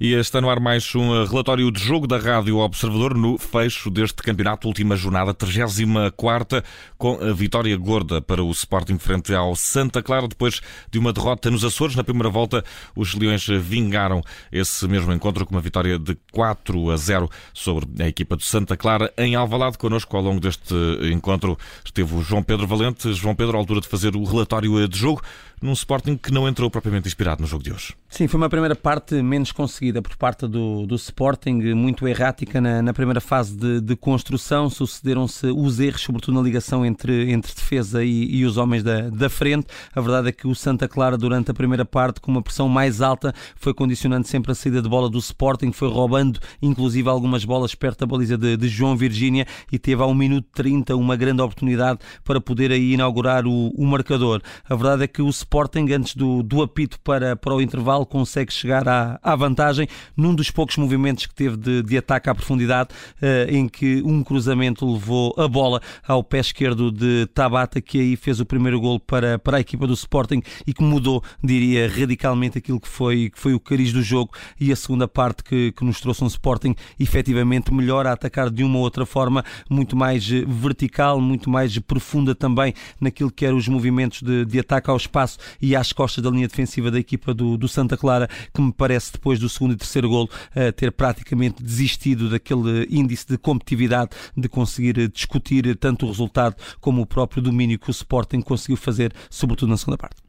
E está no ar mais um relatório de jogo da Rádio Observador no fecho deste campeonato, última jornada, 34 com a vitória gorda para o Sporting frente ao Santa Clara, depois de uma derrota nos Açores. Na primeira volta, os Leões vingaram esse mesmo encontro com uma vitória de 4 a 0 sobre a equipa do Santa Clara em Alvalade. Connosco, ao longo deste encontro, esteve o João Pedro Valente. João Pedro, à altura de fazer o relatório de jogo, num Sporting que não entrou propriamente inspirado no jogo de hoje. Sim, foi uma primeira parte menos conseguida por parte do, do Sporting, muito errática na, na primeira fase de, de construção. Sucederam-se os erros, sobretudo na ligação entre, entre defesa e, e, os homens da, da frente. A verdade é que o Santa Clara, durante a primeira parte, com uma pressão mais alta, foi condicionando sempre a saída de bola do Sporting, foi roubando inclusive algumas bolas perto da baliza de, de João Virgínia e teve ao minuto 30 uma grande oportunidade para poder aí inaugurar o, o marcador. A verdade é que o Sporting, antes do, do apito para, para o intervalo, consegue chegar à, à vantagem num dos poucos movimentos que teve de, de ataque à profundidade, uh, em que um cruzamento levou a bola ao pé esquerdo de Tabata, que aí fez o primeiro gol para, para a equipa do Sporting e que mudou, diria, radicalmente aquilo que foi, que foi o cariz do jogo e a segunda parte que, que nos trouxe um Sporting efetivamente melhor a atacar de uma ou outra forma, muito mais vertical, muito mais profunda também naquilo que eram os movimentos de, de ataque ao espaço e às costas da linha defensiva da equipa do, do Santa Clara, que me parece depois do segundo e terceiro golo uh, ter praticamente desistido daquele índice de competitividade de conseguir discutir tanto o resultado como o próprio domínio que o Sporting conseguiu fazer, sobretudo na segunda parte.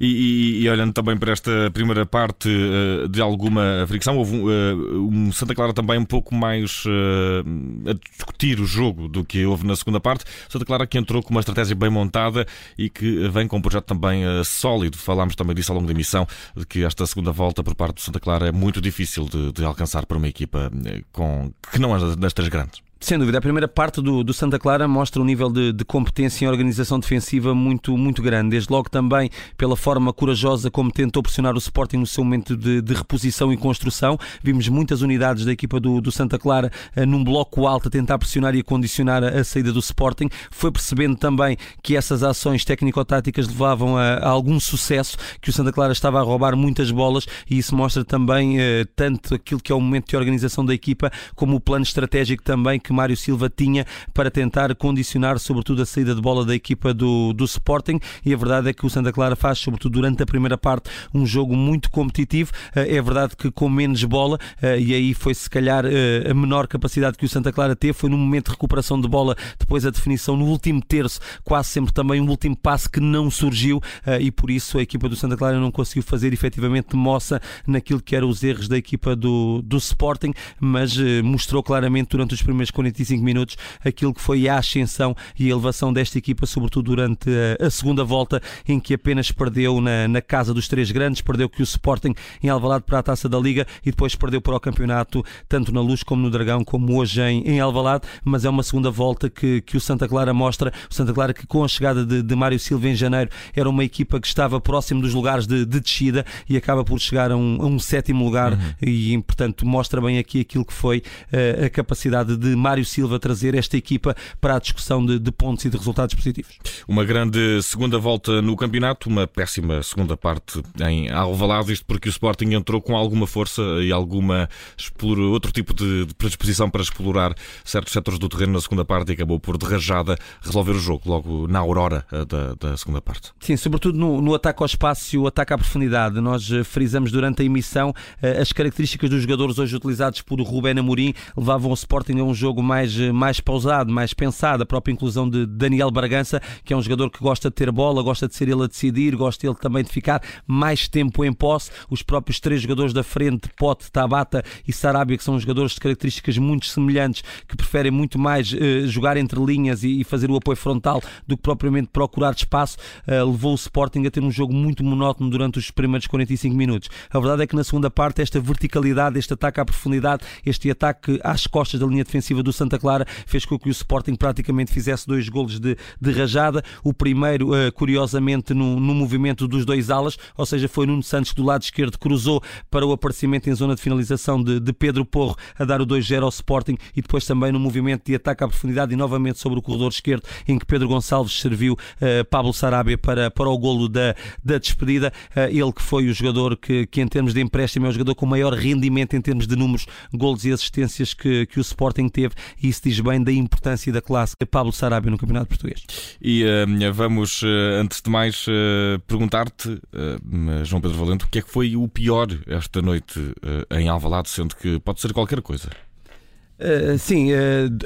E, e, e, olhando também para esta primeira parte uh, de alguma fricção, houve um, uh, um, Santa Clara também um pouco mais uh, a discutir o jogo do que houve na segunda parte. Santa Clara que entrou com uma estratégia bem montada e que vem com um projeto também sólido. Falámos também disso ao longo da emissão, de que esta segunda volta por parte do Santa Clara é muito difícil de, de alcançar para uma equipa com, que não é das três grandes. Sem dúvida, a primeira parte do, do Santa Clara mostra um nível de, de, competência em organização defensiva muito, muito grande, desde logo também pela forma corajosa como tentou pressionar o Sporting no seu momento de, de reposição e construção. Vimos muitas unidades da equipa do, do Santa Clara uh, num bloco alto a tentar pressionar e condicionar a, a, saída do Sporting. Foi percebendo também que essas ações técnico-táticas levavam a, a, algum sucesso, que o Santa Clara estava a roubar muitas bolas e isso mostra também uh, tanto aquilo que é o momento de organização da equipa como o plano estratégico também que Mário Silva tinha para tentar condicionar, sobretudo, a saída de bola da equipa do, do Sporting. E a verdade é que o Santa Clara faz, sobretudo durante a primeira parte, um jogo muito competitivo. Eh, é verdade que com menos bola, eh, e aí foi se calhar eh, a menor capacidade que o Santa Clara teve, foi no momento de recuperação de bola, depois a definição no último terço, quase sempre também um último passe que não surgiu, e por isso a equipa do Santa Clara não conseguiu fazer efetivamente moça naquilo que eram os erros da equipa do, do Sporting, mas mostrou claramente durante os primeiros 45 minutos aquilo que foi a ascensão e a elevação desta equipa, sobretudo durante a, a segunda volta, em que apenas perdeu na, na, casa dos três grandes, perdeu que o Sporting em Alvalade para a Taça da Liga e depois perdeu para o campeonato, tanto na Luz como no Dragão, como hoje em, em Alvalade, mas é uma segunda volta que, que o Santa Clara mostra, o Santa Clara que com a chegada de, de Mário Silva em janeiro era uma equipa que estava próximo dos lugares de, de descida e acaba por chegar a um, a um sétimo lugar uhum. e, portanto, mostra bem aqui aquilo que foi uh, a capacidade de Mário Mário Silva trazer esta equipa para a discussão de, de pontos e de resultados positivos. Uma grande segunda volta no campeonato, uma péssima segunda parte em Alvalade, isto porque o Sporting entrou com alguma força e alguma outro tipo de predisposição para explorar certos setores do terreno na segunda parte e acabou por derrajada resolver o jogo logo na aurora eh, da, da segunda parte. Sim, sobretudo no, no, ataque ao espaço e o ataque à profundidade. Nós eh, frisamos durante a emissão eh, as características dos jogadores hoje utilizados por Rubén Amorim levavam o Sporting a um jogo mais, mais pausado, mais pensado. A própria inclusão de Daniel Bragança, que é um jogador que gosta de ter bola, gosta de ser ele a decidir, gosta ele também de ficar mais tempo em posse. Os próprios três jogadores da frente, Pote, Tabata e Sarabia, que são jogadores de características muito semelhantes, que preferem muito mais uh, jogar entre linhas e, e, fazer o apoio frontal do que propriamente procurar espaço, uh, levou o Sporting a ter um jogo muito monótono durante os primeiros 45 minutos. A verdade é que na segunda parte, esta verticalidade, este ataque à profundidade, este ataque às costas da linha defensiva do do Santa Clara fez com que o Sporting praticamente fizesse dois golos de, de rajada. O primeiro, uh, curiosamente, no, no movimento dos dois alas, ou seja, foi Nuno Santos do lado esquerdo, cruzou para o aparecimento em zona de finalização de, de Pedro Porro a dar o 2-0 ao Sporting e depois também no movimento de ataque à profundidade e novamente sobre o corredor esquerdo, em que Pedro Gonçalves serviu uh, Pablo Sarabia para, para o golo da, da despedida. Uh, ele que foi o jogador que, que, em termos de empréstimo, é o jogador com maior rendimento em termos de números, golos e assistências que, que o Sporting teve, e isso diz bem da importância da classe de Pablo Sarabia no Campeonato Português. E uh, vamos, antes de mais, perguntar-te, João Pedro Valente, o que é que foi o pior esta noite em Alvalade, sendo que pode ser qualquer coisa? Uh, sim, uh,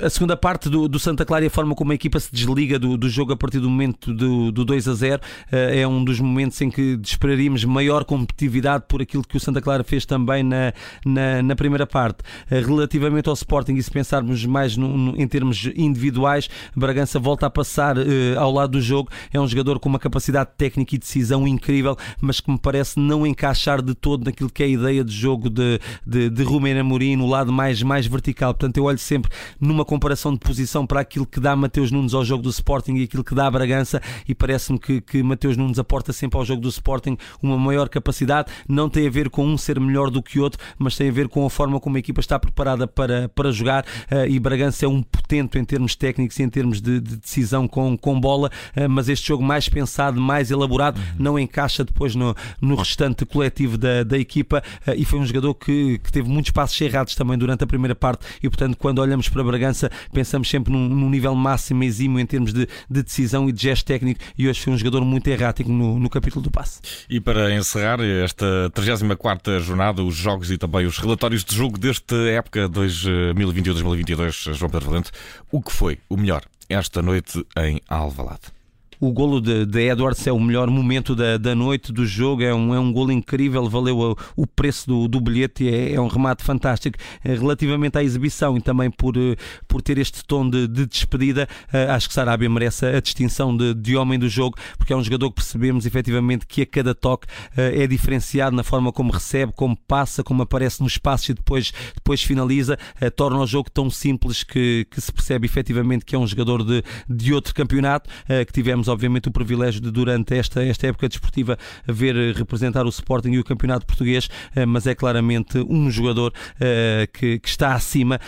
a segunda parte do, do, Santa Clara e a forma como a equipa se desliga do, do jogo a partir do momento do, do 2 a 0 uh, é um dos momentos em que esperaríamos maior competitividade por aquilo que o Santa Clara fez também na, na, na primeira parte. relativamente ao Sporting, e se pensarmos mais no, no, em termos individuais, Bragança volta a passar ao lado do jogo. É um jogador com uma capacidade técnica e decisão incrível, mas que me parece não encaixar de todo naquilo que é a ideia de jogo de, de, de Rubén Amorim, no lado mais, mais vertical Portanto, eu olho sempre numa comparação de posição para aquilo que dá Mateus Nunes ao jogo do Sporting e aquilo que dá a Bragança, e parece-me que, que Mateus Nunes aporta sempre ao jogo do Sporting uma maior capacidade. Não tem a ver com um ser melhor do que outro, mas tem a ver com a forma como a equipa está preparada para, para jogar. Uh, e Bragança é um potente em termos técnicos e em termos de, de decisão com, com bola, uh, mas este jogo mais pensado, mais elaborado, uhum. não encaixa depois no, no restante coletivo da, da equipa. Uh, e foi um jogador que, que teve muitos passos errados também durante a primeira parte e portanto, quando olhamos para Bragança, pensamos sempre num, num nível máximo exímio em termos de, de, decisão e de gesto técnico, e hoje foi um jogador muito errático no, no capítulo do passe. E para encerrar esta 34 jornada, os jogos e também os relatórios de jogo desta época 2021-2022, João Pedro Valente, o que foi o melhor esta noite em Alvalade? O golo de, de Edwards é o melhor momento da, da noite do jogo, é um, é um golo incrível, valeu o, o preço do, do bilhete, é, é um remate fantástico. Eh, relativamente à exibição e também por, eh, por ter este tom de, de despedida, eh, acho que Sarabia merece a distinção de, de homem do jogo, porque é um jogador que percebemos efetivamente que a cada toque é diferenciado na forma como recebe, como passa, como aparece no espaço e depois, depois finaliza, torna o jogo tão simples que, que se percebe efetivamente que é um jogador de, de outro campeonato, que tivemos obviamente, o privilégio de, durante esta, esta época desportiva, ver eh, representar o Sporting e o Campeonato Português, eh, mas é claramente um jogador eh, que, que está acima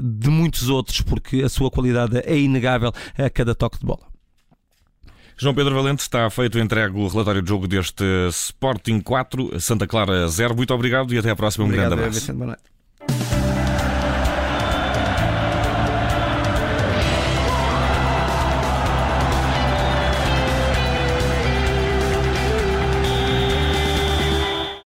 de muitos outros, porque a sua qualidade é inegável a cada toque de bola. João Pedro Valente está feito entregue o relatório de jogo deste Sporting 4, Santa Clara 0. Muito obrigado e até à próxima. Obrigado, um grande abraço.